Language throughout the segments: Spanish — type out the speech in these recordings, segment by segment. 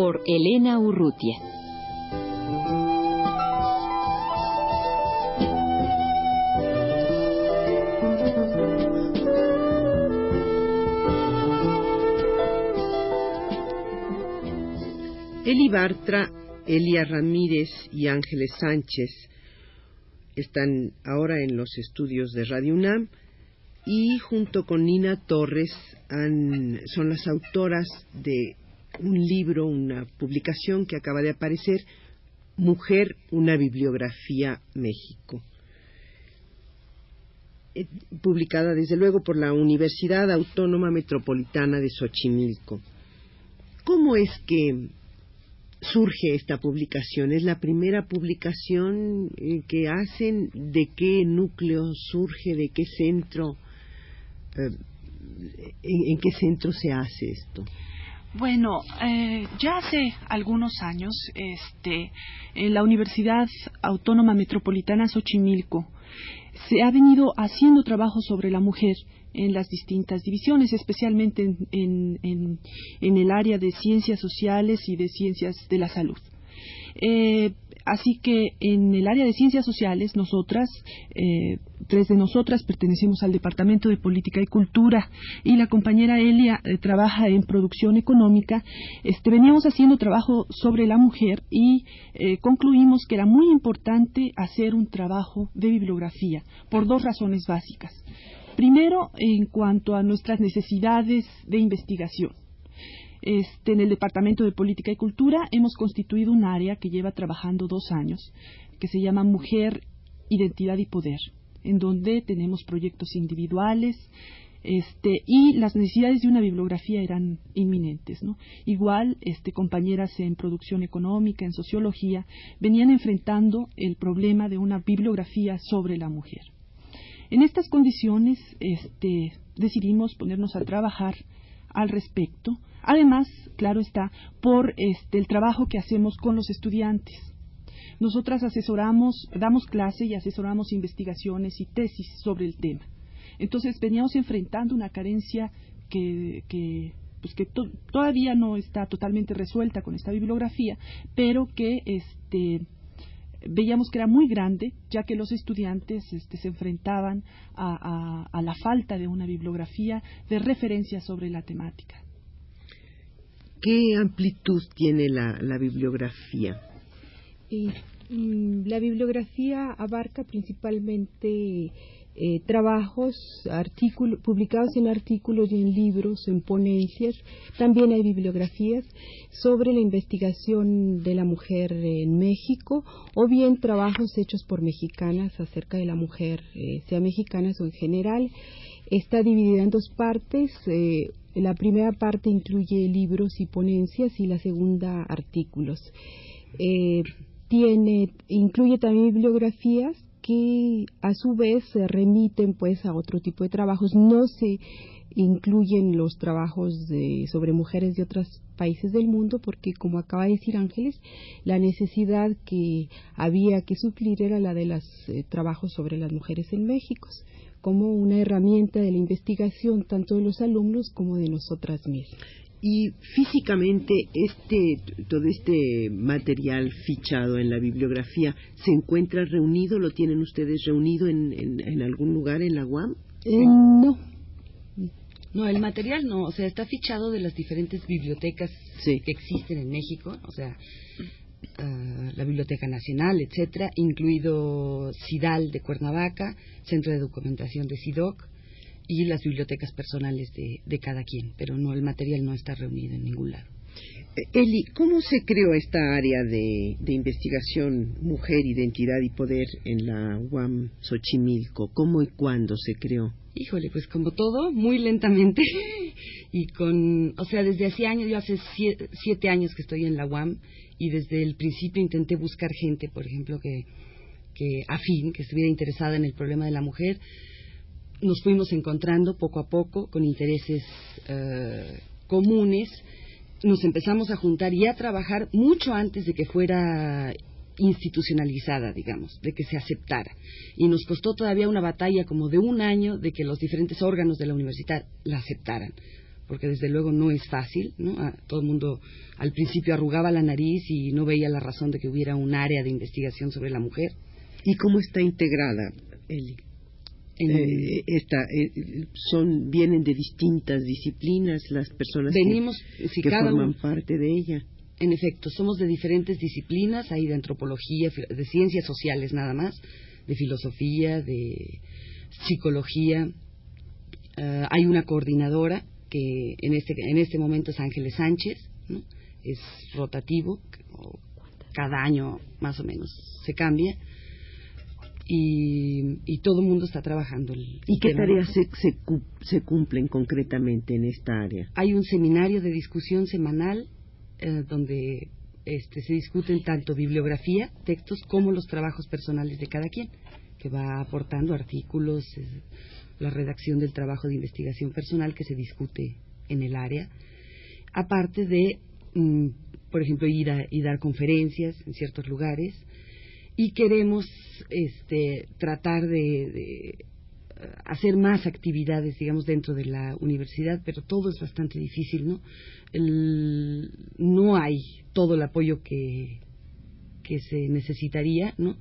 Por Elena Urrutia. Eli Bartra, Elia Ramírez y Ángeles Sánchez están ahora en los estudios de Radio UNAM y junto con Nina Torres son las autoras de un libro, una publicación que acaba de aparecer, Mujer, una bibliografía México, eh, publicada desde luego por la Universidad Autónoma Metropolitana de Xochimilco. ¿Cómo es que surge esta publicación? ¿Es la primera publicación eh, que hacen? ¿De qué núcleo surge? ¿De qué centro? Eh, en, en, qué centro se hace esto? Bueno, eh, ya hace algunos años, este, en la Universidad Autónoma Metropolitana Xochimilco se ha venido haciendo trabajo sobre la mujer en las distintas divisiones, especialmente en, el área de ciencias sociales y de ciencias de la salud. Eh, así que en el área de ciencias sociales, nosotras, eh, tres de nosotras pertenecemos al Departamento de Política y Cultura y la compañera Elia eh, trabaja en producción económica. Este, veníamos haciendo trabajo sobre la mujer y eh, concluimos que era muy importante hacer un trabajo de bibliografía por dos razones básicas. Primero, en cuanto a nuestras necesidades de investigación. Este, en el Departamento de Política y Cultura hemos constituido un área que lleva trabajando dos años, que se llama Mujer, Identidad y Poder, en donde tenemos proyectos individuales este, y las necesidades de una bibliografía eran inminentes. Igual, este, compañeras en producción económica, en sociología, venían enfrentando el problema de una bibliografía sobre la mujer. En estas condiciones este, decidimos ponernos a trabajar al respecto Además, claro está, por este, el trabajo que hacemos con los estudiantes. Nosotras asesoramos, damos clase y asesoramos investigaciones y tesis sobre el tema. Entonces veníamos enfrentando una carencia que, pues que to todavía no está totalmente resuelta con esta bibliografía, pero que este, veíamos que era muy grande, ya que los estudiantes este, se enfrentaban a, a, a la falta de una bibliografía de referencia sobre la temática. ¿Qué amplitud tiene la, la bibliografía? Y, mm, la bibliografía abarca principalmente eh, trabajos publicados en artículos y en libros, en ponencias. También hay bibliografías sobre la investigación de la mujer en México o bien trabajos hechos por mexicanas acerca de la mujer, eh, sea mexicanas o en general. Está dividida en dos partes. Eh, la primera parte incluye libros y ponencias y la segunda artículos. Eh, tiene, incluye también bibliografías que a su vez se remiten pues a otro tipo de trabajos. No se incluyen los trabajos de, sobre mujeres de otros países del mundo porque como acaba de decir Ángeles la necesidad que había que suplir era la de los eh, trabajos sobre las mujeres en México como una herramienta de la investigación tanto de los alumnos como de nosotras mismas. Y físicamente este todo este material fichado en la bibliografía se encuentra reunido, lo tienen ustedes reunido en, en, en algún lugar en la UAM? Eh, no. No, el material no, o sea, está fichado de las diferentes bibliotecas sí. que existen en México, o sea, uh, la Biblioteca Nacional, etcétera, incluido CIDAL de Cuernavaca, Centro de Documentación de CIDOC y las bibliotecas personales de, de cada quien, pero no el material no está reunido en ningún lado. Eh, Eli, ¿cómo se creó esta área de, de, investigación Mujer, Identidad y Poder en la UAM Xochimilco? ¿Cómo y cuándo se creó? Híjole, pues como todo, muy lentamente y con, o sea, desde hace años, yo hace siete, años que estoy en la UAM y desde el principio intenté buscar gente, por ejemplo, que, que afín, que estuviera interesada en el problema de la mujer. Nos fuimos encontrando poco a poco con intereses eh, comunes nos empezamos a juntar y a trabajar mucho antes de que fuera institucionalizada, digamos, de que se aceptara. Y nos costó todavía una batalla como de un año de que los diferentes órganos de la universidad la aceptaran, porque desde luego no es fácil, ¿no? todo el mundo al principio arrugaba la nariz y no veía la razón de que hubiera un área de investigación sobre la mujer. ¿Y cómo está integrada, Eli? Eh, esta, eh, son vienen de distintas disciplinas las personas que, forman parte de ella. En efecto, somos de diferentes disciplinas, hay de antropología, de ciencias sociales nada más, de filosofía, de psicología. Eh, hay una coordinadora que en este, en este momento es Ángeles Sánchez, es rotativo, cada año más o menos se cambia y, todo el mundo está trabajando. ¿Y qué tareas se, se, cumplen concretamente en esta área? Hay un seminario de discusión semanal eh, donde este, se discuten tanto bibliografía, textos, como los trabajos personales de cada quien, que va aportando artículos, eh, la redacción del trabajo de investigación personal que se discute en el área, aparte de, mm, por ejemplo, ir a y dar conferencias en ciertos lugares, y queremos este, tratar de, eh, hacer más actividades, digamos, dentro de la universidad, pero todo es bastante difícil, ¿no? no hay todo el apoyo que, que se necesitaría, ¿no?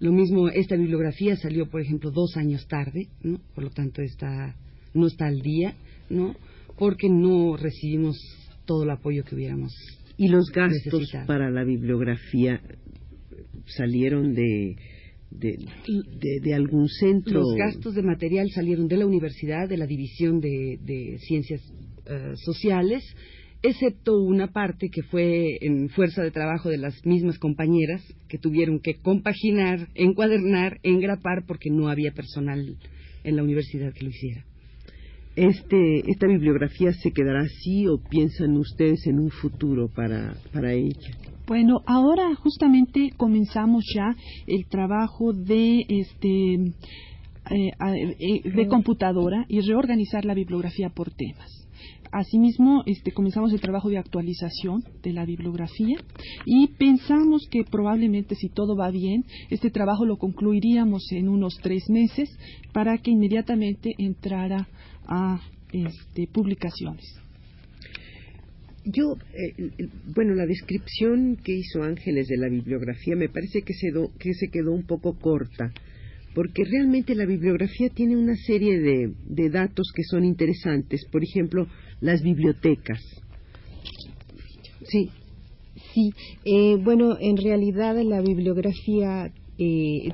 Lo mismo, esta bibliografía salió, por ejemplo, dos años tarde, ¿no? Por lo tanto, está, no está al día, ¿no? Porque no recibimos todo el apoyo que hubiéramos y los gastos para la bibliografía salieron de, de, algún centro. Los gastos de material salieron de la universidad, de la división de, ciencias eh, sociales, excepto una parte que fue en fuerza de trabajo de las mismas compañeras que tuvieron que compaginar, encuadernar, engrapar porque no había personal en la universidad que lo hiciera. Este, ¿Esta bibliografía se quedará así o piensan ustedes en un futuro para, para ella? Bueno, ahora justamente comenzamos ya el trabajo de este eh, eh, de computadora y reorganizar la bibliografía por temas. Asimismo, este, comenzamos el trabajo de actualización de la bibliografía y pensamos que probablemente, si todo va bien, este trabajo lo concluiríamos en unos tres meses para que inmediatamente entrara a este, publicaciones yo, eh, bueno, la descripción que hizo Ángeles de la bibliografía me parece que se, que se quedó un poco corta, porque realmente la bibliografía tiene una serie de, de datos que son interesantes. Por ejemplo, las bibliotecas. Sí, sí. Eh, bueno, en realidad la bibliografía eh,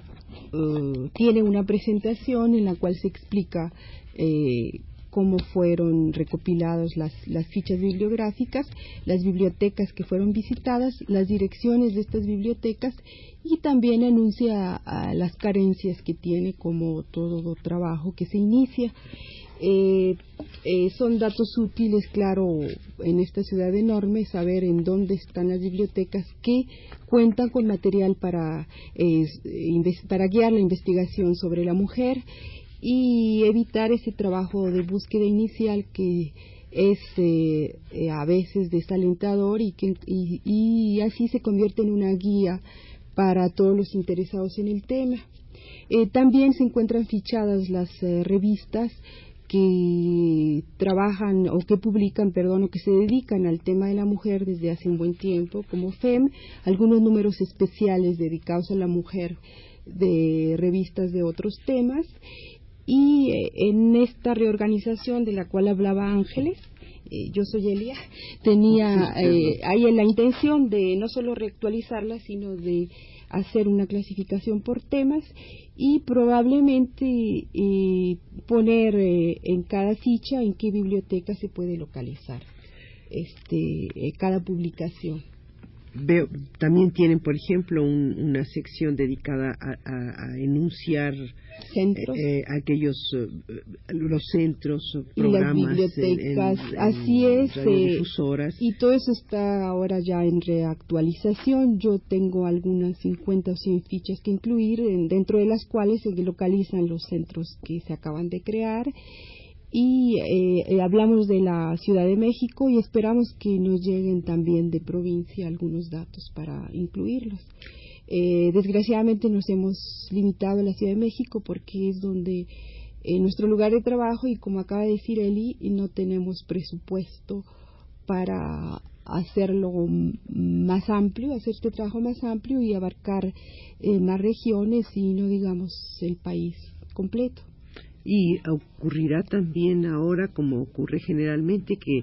tiene una presentación en la cual se explica cómo fueron recopiladas las, fichas bibliográficas, las bibliotecas que fueron visitadas, las direcciones de estas bibliotecas y también anuncia las carencias que tiene como todo trabajo que se inicia. Eh, eh, son datos útiles, claro, en esta ciudad enorme, saber en dónde están las bibliotecas que cuentan con material para, guiar la investigación sobre la mujer y evitar ese trabajo de búsqueda inicial que es eh, eh, a veces desalentador y, que, y, así se convierte en una guía para todos los interesados en el tema. Eh, también se encuentran fichadas las revistas que trabajan o que publican, perdón, o que se dedican al tema de la mujer desde hace un buen tiempo, como FEM, algunos números especiales dedicados a la mujer de revistas de otros temas. Y eh, en esta reorganización de la cual hablaba Ángeles, eh, yo soy Elia, tenía eh, ahí la intención de no solo reactualizarla, sino de hacer una clasificación por temas y probablemente poner en cada ficha en qué biblioteca se puede localizar este, cada publicación. Veo, también tienen, por ejemplo, una sección dedicada a, enunciar centros. Eh, aquellos eh, los centros, programas, y las bibliotecas, así es. Eh, y todo eso está ahora ya en reactualización. Yo tengo algunas 50 o 100 fichas que incluir, dentro de las cuales se localizan los centros que se acaban de crear y eh, eh, hablamos de la Ciudad de México y esperamos que nos lleguen también de provincia algunos datos para incluirlos. Eh, desgraciadamente nos hemos limitado a la Ciudad de México porque es donde nuestro lugar de trabajo y como acaba de decir Eli, no tenemos presupuesto para hacerlo más amplio, hacer este trabajo más amplio y abarcar más regiones y no digamos el país completo. Y ocurrirá también ahora, como ocurre generalmente, que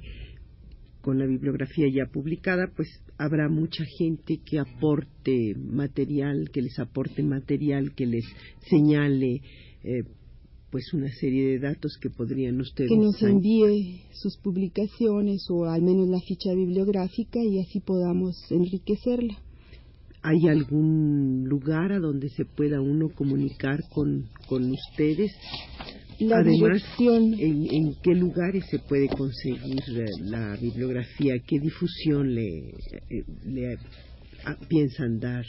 con la bibliografía ya publicada, pues habrá mucha gente que aporte material, que les aporte material, que les señale eh, pues una serie de datos que podrían ustedes que nos envíe sus publicaciones o al menos la ficha bibliográfica y así podamos enriquecerla. ¿Hay algún lugar a donde se pueda uno comunicar con, con ustedes? Además, ¿en, qué lugares se puede conseguir eh, la bibliografía? ¿Qué difusión le, eh, le piensan dar?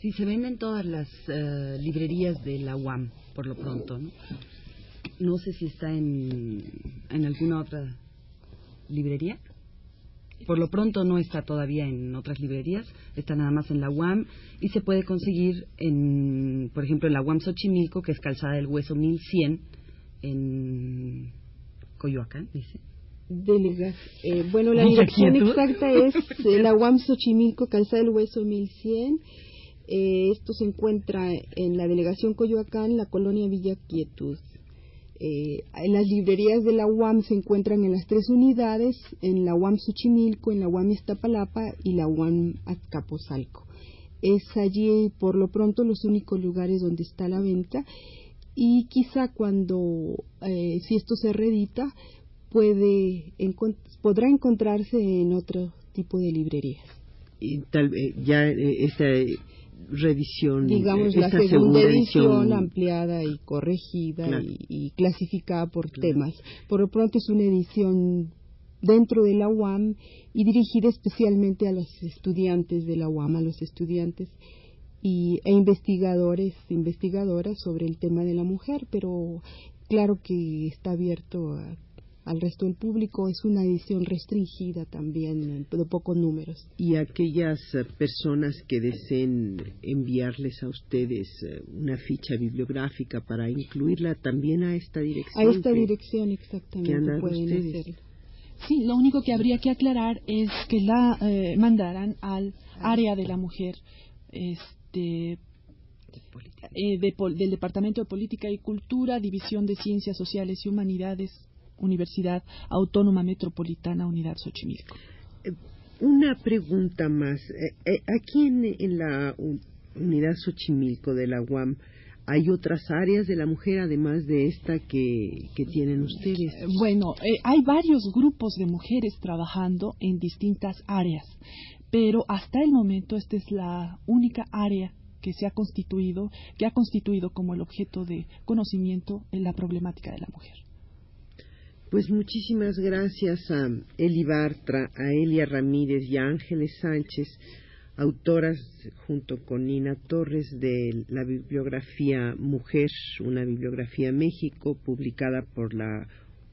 Sí, se venden todas las eh, librerías de la UAM, por lo pronto. ¿no? no sé si está en, en alguna otra librería. Por lo pronto no está todavía en otras librerías, está nada más en la UAM y se puede conseguir, en, por ejemplo, en la UAM Xochimilco, que es Calzada del Hueso 1100, en Coyoacán, dice. Eh, bueno, la dirección exacta es la UAM Xochimilco, Calzada del Hueso 1100. Eh, esto se encuentra en la delegación Coyoacán, la colonia Villa Quietud. Eh, las librerías de la UAM se encuentran en las tres unidades, en la UAM Xochimilco, en la UAM Iztapalapa y la UAM Azcapotzalco. Es allí, por lo pronto, los únicos lugares donde está la venta y quizá cuando, eh, si esto se reedita, puede, podrá encontrarse en otro tipo de librerías. Y tal, ya eh, esta revisión, digamos la segunda, edición, ampliada y corregida y, clasificada por temas. Por lo pronto es una edición dentro de la UAM y dirigida especialmente a los estudiantes de la UAM, a los estudiantes y, e investigadores, investigadoras sobre el tema de la mujer, pero claro que está abierto a al resto del público. Es una edición restringida también, de pocos números. ¿Y aquellas eh, personas que deseen enviarles a ustedes eh, una ficha bibliográfica para incluirla también a esta dirección? A esta dirección, exactamente, pueden hacerlo. Sí, lo único que habría que aclarar es que la eh, mandaran al área de la mujer este, del Departamento de Política y Cultura, División de Ciencias Sociales y Humanidades, Universidad Autónoma Metropolitana Unidad Xochimilco. Eh, una pregunta más. Eh, eh, aquí en, la Unidad Xochimilco de la UAM, ¿Hay otras áreas de la mujer además de esta que, que tienen ustedes? Bueno, hay varios grupos de mujeres trabajando en distintas áreas, pero hasta el momento esta es la única área que se ha constituido, que ha constituido como el objeto de conocimiento en la problemática de la mujer. Pues muchísimas gracias a Eli Bartra, a Elia Ramírez y a Ángeles Sánchez, autoras junto con Nina Torres de la bibliografía Mujer, una bibliografía México, publicada por la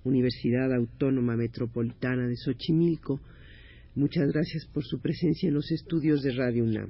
Universidad Autónoma Metropolitana de Xochimilco. Muchas gracias por su presencia en los estudios de Radio UNAM.